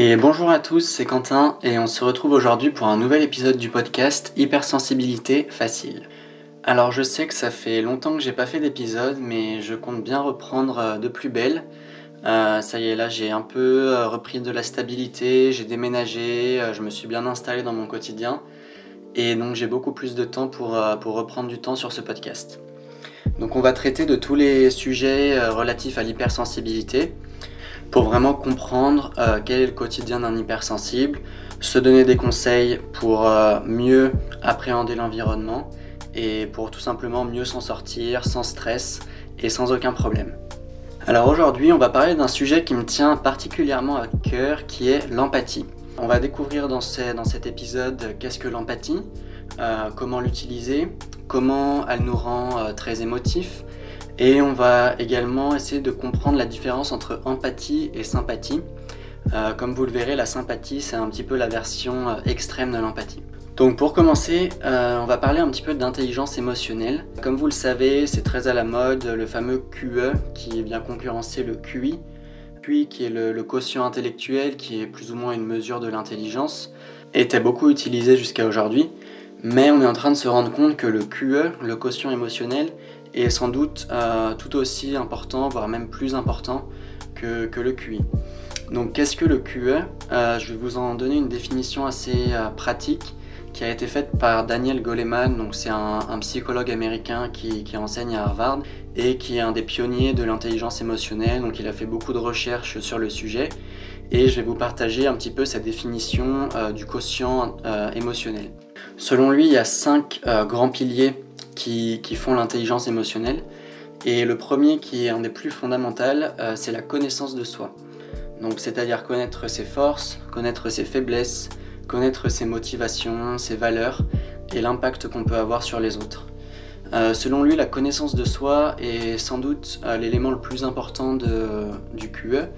Et bonjour à tous, c'est Quentin et on se retrouve aujourd'hui pour un nouvel épisode du podcast Hypersensibilité facile. Alors je sais que ça fait longtemps que j'ai pas fait d'épisode mais je compte bien reprendre euh, de plus belle. Euh, ça y est là j'ai un peu euh, repris de la stabilité, j'ai déménagé, je me suis bien installé dans mon quotidien et donc j'ai beaucoup plus de temps pour, pour reprendre du temps sur ce podcast. Donc on va traiter de tous les sujets relatifs à l'hypersensibilité pour vraiment comprendre euh, quel est le quotidien d'un hypersensible, se donner des conseils pour euh, mieux appréhender l'environnement et pour tout simplement mieux s'en sortir sans stress et sans aucun problème. Alors aujourd'hui, on va parler d'un sujet qui me tient particulièrement à cœur, qui est l'empathie. On va découvrir dans, cet épisode qu'est-ce que l'empathie, euh, comment l'utiliser, comment elle nous rend très émotifs, et on va également essayer de comprendre la différence entre empathie et sympathie. Euh, comme vous le verrez, la sympathie, c'est un petit peu la version euh, extrême de l'empathie. Donc pour commencer, euh, on va parler un petit peu d'intelligence émotionnelle. Comme vous le savez, c'est très à la mode, le fameux QE qui vient concurrencer le QI. QI qui est le, le quotient intellectuel, qui est plus ou moins une mesure de l'intelligence, était beaucoup utilisé jusqu'à aujourd'hui. Mais on est en train de se rendre compte que le QE, le quotient émotionnel, est sans doute euh, tout aussi important, voire même plus important que, le QI. Donc qu'est-ce que le QE euh, Je vais vous en donner une définition assez euh, pratique qui a été faite par Daniel Goleman, donc c'est un, psychologue américain qui, enseigne à Harvard et qui est un des pionniers de l'intelligence émotionnelle, donc il a fait beaucoup de recherches sur le sujet et je vais vous partager un petit peu sa définition du quotient émotionnel. Selon lui, il y a cinq grands piliers qui, font l'intelligence émotionnelle. Et le premier, qui est un des plus fondamentaux, euh, c'est la connaissance de soi. Donc, c'est-à-dire connaître ses forces, connaître ses faiblesses, connaître ses motivations, ses valeurs et l'impact qu'on peut avoir sur les autres. Euh, selon lui, la connaissance de soi est sans doute euh, l'élément le plus important du QE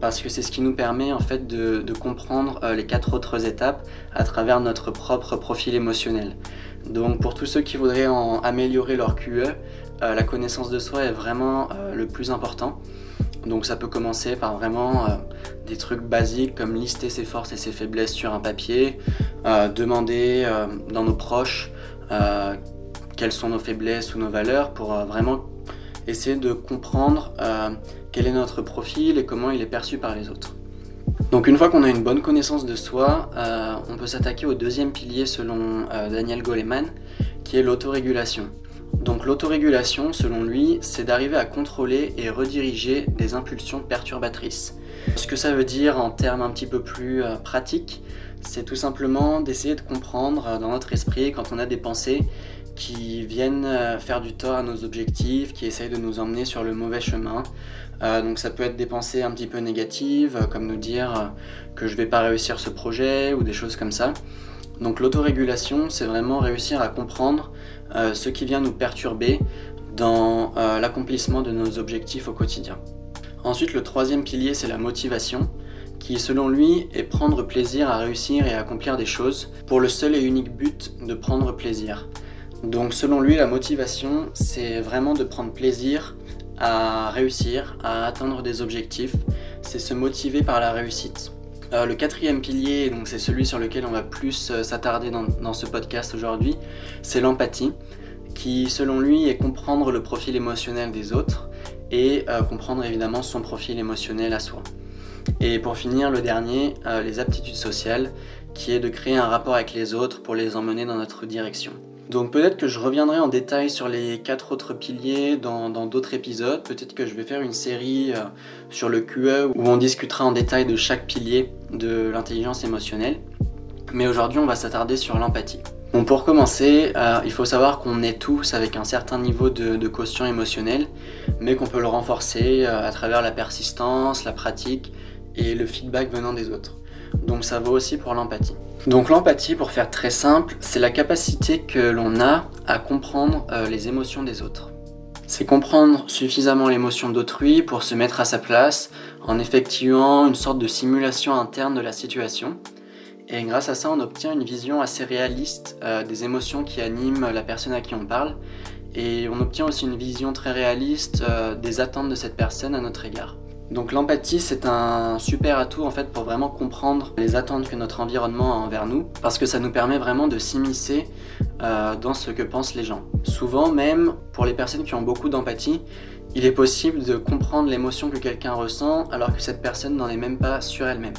parce que c'est ce qui nous permet en fait de, comprendre les quatre autres étapes à travers notre propre profil émotionnel. Donc pour tous ceux qui voudraient en améliorer leur QE, euh, la connaissance de soi est vraiment euh, le plus important. Donc ça peut commencer par vraiment euh, des trucs basiques comme lister ses forces et ses faiblesses sur un papier, demander dans nos proches quelles sont nos faiblesses ou nos valeurs pour vraiment essayer de comprendre quel est notre profil et comment il est perçu par les autres. Donc une fois qu'on a une bonne connaissance de soi, euh, on peut s'attaquer au deuxième pilier selon euh, Daniel Goleman, qui est l'autorégulation. Donc l'autorégulation, selon lui, c'est d'arriver à contrôler et rediriger des impulsions perturbatrices. Ce que ça veut dire en termes un petit peu plus euh, pratiques, c'est tout simplement d'essayer de comprendre dans notre esprit quand on a des pensées qui viennent faire du tort à nos objectifs, qui essayent de nous emmener sur le mauvais chemin, euh, donc ça peut être des pensées un petit peu négatives, euh, comme nous dire euh, que je vais pas réussir ce projet ou des choses comme ça. Donc l'autorégulation, c'est vraiment réussir à comprendre ce qui vient nous perturber dans l'accomplissement de nos objectifs au quotidien. Ensuite, le troisième pilier, c'est la motivation, qui selon lui est prendre plaisir à réussir et à accomplir des choses pour le seul et unique but de prendre plaisir. Donc selon lui, la motivation, c'est vraiment de prendre plaisir à réussir, à atteindre des objectifs, c'est se motiver par la réussite. Euh, le quatrième pilier, donc c'est celui sur lequel on va plus euh, s'attarder dans, ce podcast aujourd'hui, c'est l'empathie, qui selon lui est comprendre le profil émotionnel des autres et euh, comprendre évidemment son profil émotionnel à soi. Et pour finir, le dernier, les aptitudes sociales, qui est de créer un rapport avec les autres pour les emmener dans notre direction. Donc peut-être que je reviendrai en détail sur les quatre autres piliers dans d'autres épisodes. Peut-être que je vais faire une série euh, sur le QE où on discutera en détail de chaque pilier de l'intelligence émotionnelle. Mais aujourd'hui, on va s'attarder sur l'empathie. Bon, pour commencer, euh, il faut savoir qu'on est tous avec un certain niveau de, de quotient émotionnel, mais qu'on peut le renforcer euh, à travers la persistance, la pratique et le feedback venant des autres. Donc ça vaut aussi pour l'empathie. Donc l'empathie, pour faire très simple, c'est la capacité que l'on a à comprendre euh, les émotions des autres. C'est comprendre suffisamment l'émotion d'autrui pour se mettre à sa place en effectuant une sorte de simulation interne de la situation. Et grâce à ça, on obtient une vision assez réaliste euh, des émotions qui animent la personne à qui on parle. Et on obtient aussi une vision très réaliste euh, des attentes de cette personne à notre égard. Donc l'empathie, c'est un super atout en fait pour vraiment comprendre les attentes que notre environnement a envers nous, parce que ça nous permet vraiment de s'immiscer euh, dans ce que pensent les gens. Souvent même, pour les personnes qui ont beaucoup d'empathie, il est possible de comprendre l'émotion que quelqu'un ressent alors que cette personne n'en est même pas sur elle-même.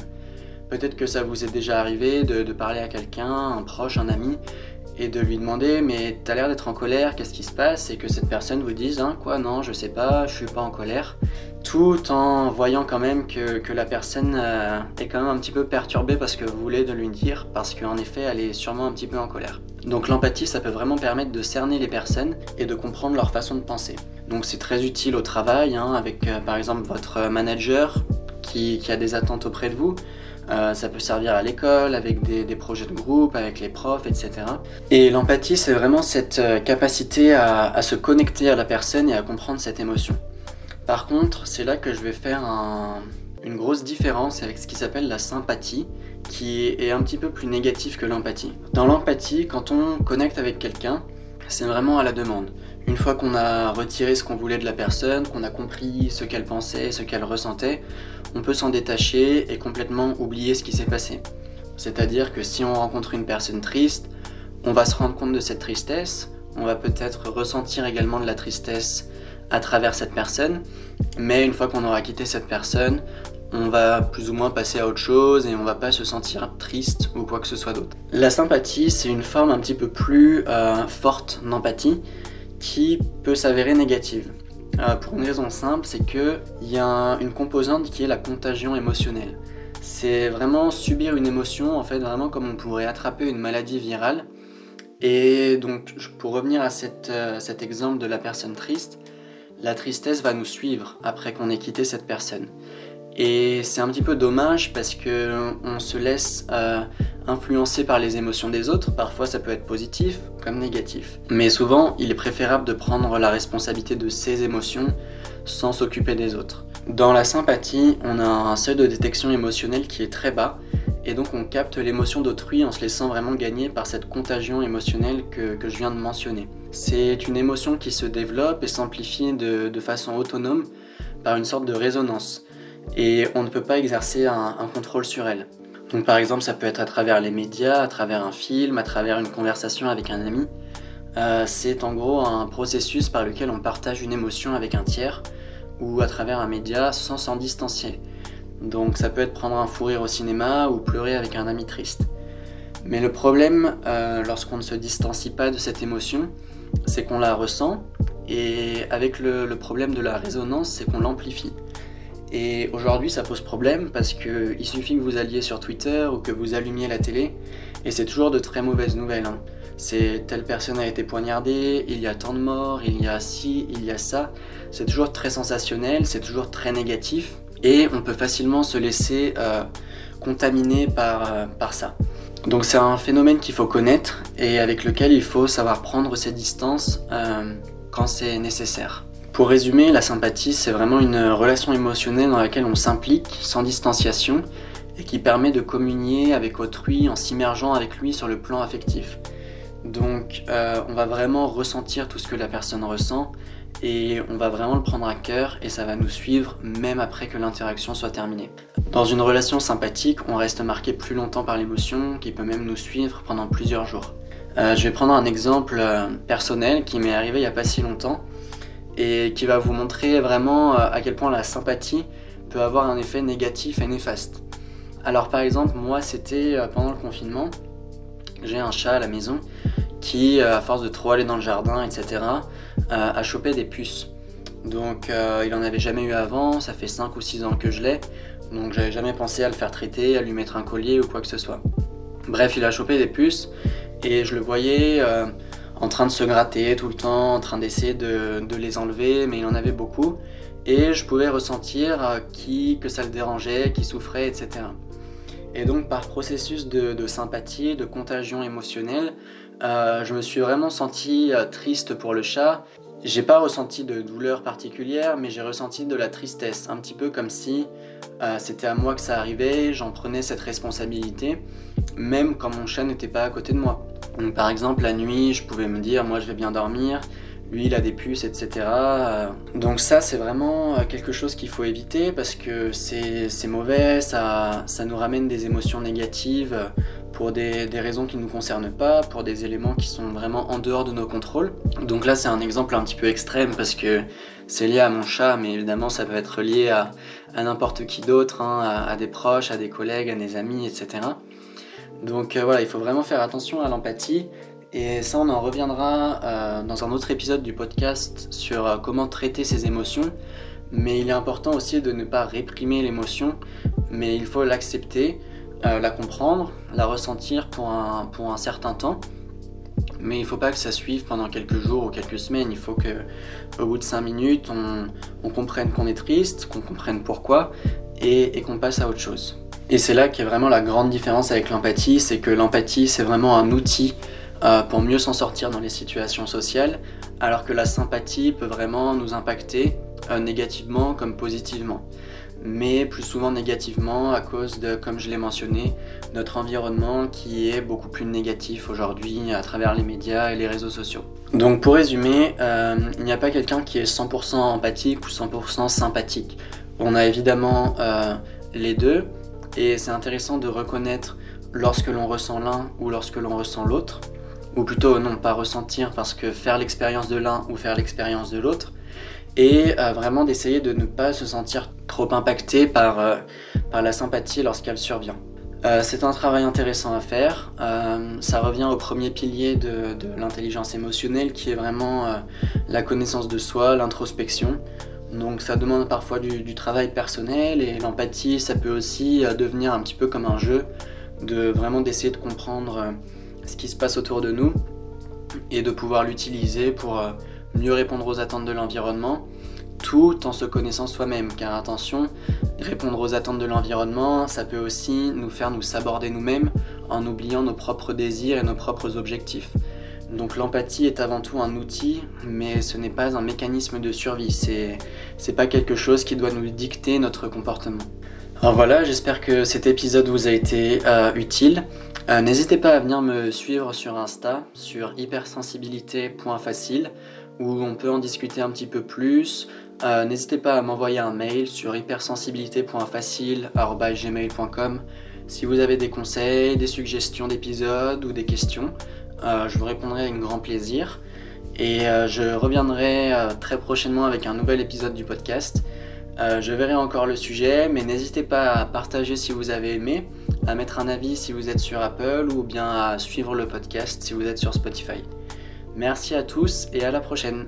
Peut-être que ça vous est déjà arrivé de, de parler à quelqu'un, un proche, un ami, et de lui demander mais t'as l'air d'être en colère, qu'est-ce qui se passe? Et que cette personne vous dise hein, quoi non je sais pas, je suis pas en colère. Tout en voyant quand même que, la personne euh, est quand même un petit peu perturbée parce que vous voulez de lui dire, parce qu'en effet elle est sûrement un petit peu en colère. Donc l'empathie ça peut vraiment permettre de cerner les personnes et de comprendre leur façon de penser. Donc c'est très utile au travail, hein, avec euh, par exemple votre manager qui a des attentes auprès de vous. Euh, ça peut servir à l'école, avec des, projets de groupe, avec les profs, etc. Et l'empathie, c'est vraiment cette euh, capacité à, se connecter à la personne et à comprendre cette émotion. Par contre, c'est là que je vais faire une grosse différence avec ce qui s'appelle la sympathie, qui est un petit peu plus négatif que l'empathie. Dans l'empathie, quand on connecte avec quelqu'un, c'est vraiment à la demande. Une fois qu'on a retiré ce qu'on voulait de la personne, qu'on a compris ce qu'elle pensait, ce qu'elle ressentait, on peut s'en détacher et complètement oublier ce qui s'est passé. C'est-à-dire que si on rencontre une personne triste, on va se rendre compte de cette tristesse, on va peut-être ressentir également de la tristesse à travers cette personne, mais une fois qu'on aura quitté cette personne, on va plus ou moins passer à autre chose et on va pas se sentir triste ou quoi que ce soit d'autre. La sympathie, c'est une forme un petit peu plus euh, forte d'empathie qui peut s'avérer négative. Euh, pour une raison simple, c'est qu'il y a une composante qui est la contagion émotionnelle. C'est vraiment subir une émotion, en fait, vraiment comme on pourrait attraper une maladie virale. Et donc, pour revenir à euh, cet exemple de la personne triste, la tristesse va nous suivre après qu'on ait quitté cette personne. Et c'est un petit peu dommage parce que on se laisse euh, influencer par les émotions des autres. Parfois, ça peut être positif comme négatif. Mais souvent, il est préférable de prendre la responsabilité de ses émotions sans s'occuper des autres. Dans la sympathie, on a un seuil de détection émotionnelle qui est très bas et donc on capte l'émotion d'autrui en se laissant vraiment gagner par cette contagion émotionnelle que, je viens de mentionner. C'est une émotion qui se développe et s'amplifie de façon autonome par une sorte de résonance et on ne peut pas exercer un, contrôle sur elle. Donc par exemple, ça peut être à travers les médias, à travers un film, à travers une conversation avec un ami. Euh, c'est en gros un processus par lequel on partage une émotion avec un tiers ou à travers un média sans s'en distancier. Donc ça peut être prendre un fou rire au cinéma ou pleurer avec un ami triste. Mais le problème, euh, lorsqu'on ne se distancie pas de cette émotion, c'est qu'on la ressent, et avec le problème de la résonance, c'est qu'on l'amplifie. Et aujourd'hui, ça pose problème parce qu'il suffit que vous alliez sur Twitter ou que vous allumiez la télé, et c'est toujours de très mauvaises nouvelles. Hein. C'est telle personne a été poignardée, il y a tant de morts, il y a ci, il y a ça. C'est toujours très sensationnel, c'est toujours très négatif, et on peut facilement se laisser euh, contaminer par, euh, par ça. Donc c'est un phénomène qu'il faut connaître et avec lequel il faut savoir prendre ses distances euh, quand c'est nécessaire. Pour résumer, la sympathie, c'est vraiment une relation émotionnelle dans laquelle on s'implique sans distanciation et qui permet de communier avec autrui en s'immergeant avec lui sur le plan affectif. Donc euh, on va vraiment ressentir tout ce que la personne ressent et on va vraiment le prendre à cœur et ça va nous suivre même après que l'interaction soit terminée. Dans une relation sympathique, on reste marqué plus longtemps par l'émotion qui peut même nous suivre pendant plusieurs jours. Euh, je vais prendre un exemple euh, personnel qui m'est arrivé il n'y a pas si longtemps et qui va vous montrer vraiment euh, à quel point la sympathie peut avoir un effet négatif et néfaste. Alors par exemple, moi c'était euh, pendant le confinement, j'ai un chat à la maison qui, euh, à force de trop aller dans le jardin, etc., a chopé des puces. Donc il en avait jamais eu avant, ça fait 5 ou 6 ans que je l'ai, donc j'avais jamais pensé à le faire traiter, à lui mettre un collier ou quoi que ce soit. Bref, il a chopé des puces et je le voyais en train de se gratter tout le temps, en train d'essayer de, les enlever, mais il en avait beaucoup. Et je pouvais ressentir euh, qui, que ça le dérangeait, qui souffrait, etc. Et donc par processus de, sympathie, de contagion émotionnelle, euh, je me suis vraiment senti euh, triste pour le chat. J'ai pas ressenti de douleur particulière, mais j'ai ressenti de la tristesse, un petit peu comme si c'était à moi que ça arrivait, j'en prenais cette responsabilité, même quand mon chat n'était pas à côté de moi. Donc par exemple la nuit, je pouvais me dire moi je vais bien dormir, lui il a des puces, etc. Donc ça c'est vraiment quelque chose qu'il faut éviter parce que c'est mauvais, ça, ça nous ramène des émotions négatives pour des, raisons qui ne nous concernent pas, pour des éléments qui sont vraiment en dehors de nos contrôles. Donc là, c'est un exemple un petit peu extrême parce que c'est lié à mon chat, mais évidemment, ça peut être lié à, n'importe qui d'autre, hein, à, des proches, à des collègues, à des amis, etc. Donc euh, voilà, il faut vraiment faire attention à l'empathie. Et ça, on en reviendra euh, dans un autre épisode du podcast sur euh, comment traiter ses émotions. Mais il est important aussi de ne pas réprimer l'émotion, mais il faut l'accepter la comprendre, la ressentir pour un, certain temps. Mais il ne faut pas que ça suive pendant quelques jours ou quelques semaines. Il faut que, au bout de 5 minutes, on, comprenne qu'on est triste, qu'on comprenne pourquoi et, qu'on passe à autre chose. Et c'est là qu'est vraiment la grande différence avec l'empathie, c'est que l'empathie, c'est vraiment un outil euh, pour mieux s'en sortir dans les situations sociales, alors que la sympathie peut vraiment nous impacter euh, négativement comme positivement mais plus souvent négativement à cause de, comme je l'ai mentionné, notre environnement qui est beaucoup plus négatif aujourd'hui à travers les médias et les réseaux sociaux. Donc pour résumer, euh, il n'y a pas quelqu'un qui est 100% empathique ou 100% sympathique. On a évidemment les deux et c'est intéressant de reconnaître lorsque l'on ressent l'un ou lorsque l'on ressent l'autre, ou plutôt non pas ressentir parce que faire l'expérience de l'un ou faire l'expérience de l'autre, et euh, vraiment d'essayer de ne pas se sentir trop impacté par, euh, la sympathie lorsqu'elle survient. Euh, c'est un travail intéressant à faire. ça revient au premier pilier de l'intelligence émotionnelle qui est vraiment la connaissance de soi, l'introspection. Donc ça demande parfois du, travail personnel et l'empathie, ça peut aussi devenir un petit peu comme un jeu, de vraiment d'essayer de comprendre ce qui se passe autour de nous et de pouvoir l'utiliser pour mieux répondre aux attentes de l'environnement, tout en se connaissant soi-même. Car attention, répondre aux attentes de l'environnement, ça peut aussi nous faire nous saborder nous-mêmes en oubliant nos propres désirs et nos propres objectifs. Donc l'empathie est avant tout un outil, mais ce n'est pas un mécanisme de survie, c'est, c'est pas quelque chose qui doit nous dicter notre comportement. Alors voilà, j'espère que cet épisode vous a été euh, utile. Euh, n'hésitez pas à venir me suivre sur Insta, sur hypersensibilité.facile où on peut en discuter un petit peu plus. Euh, n'hésitez pas à m'envoyer un mail sur hypersensibilité.facile.gmail.com si vous avez des conseils, des suggestions d'épisodes ou des questions. Euh, je vous répondrai avec grand plaisir. Et euh, je reviendrai très prochainement avec un nouvel épisode du podcast. je verrai encore le sujet, mais n'hésitez pas à partager si vous avez aimé, à mettre un avis si vous êtes sur Apple ou bien à suivre le podcast si vous êtes sur Spotify. Merci à tous et à la prochaine.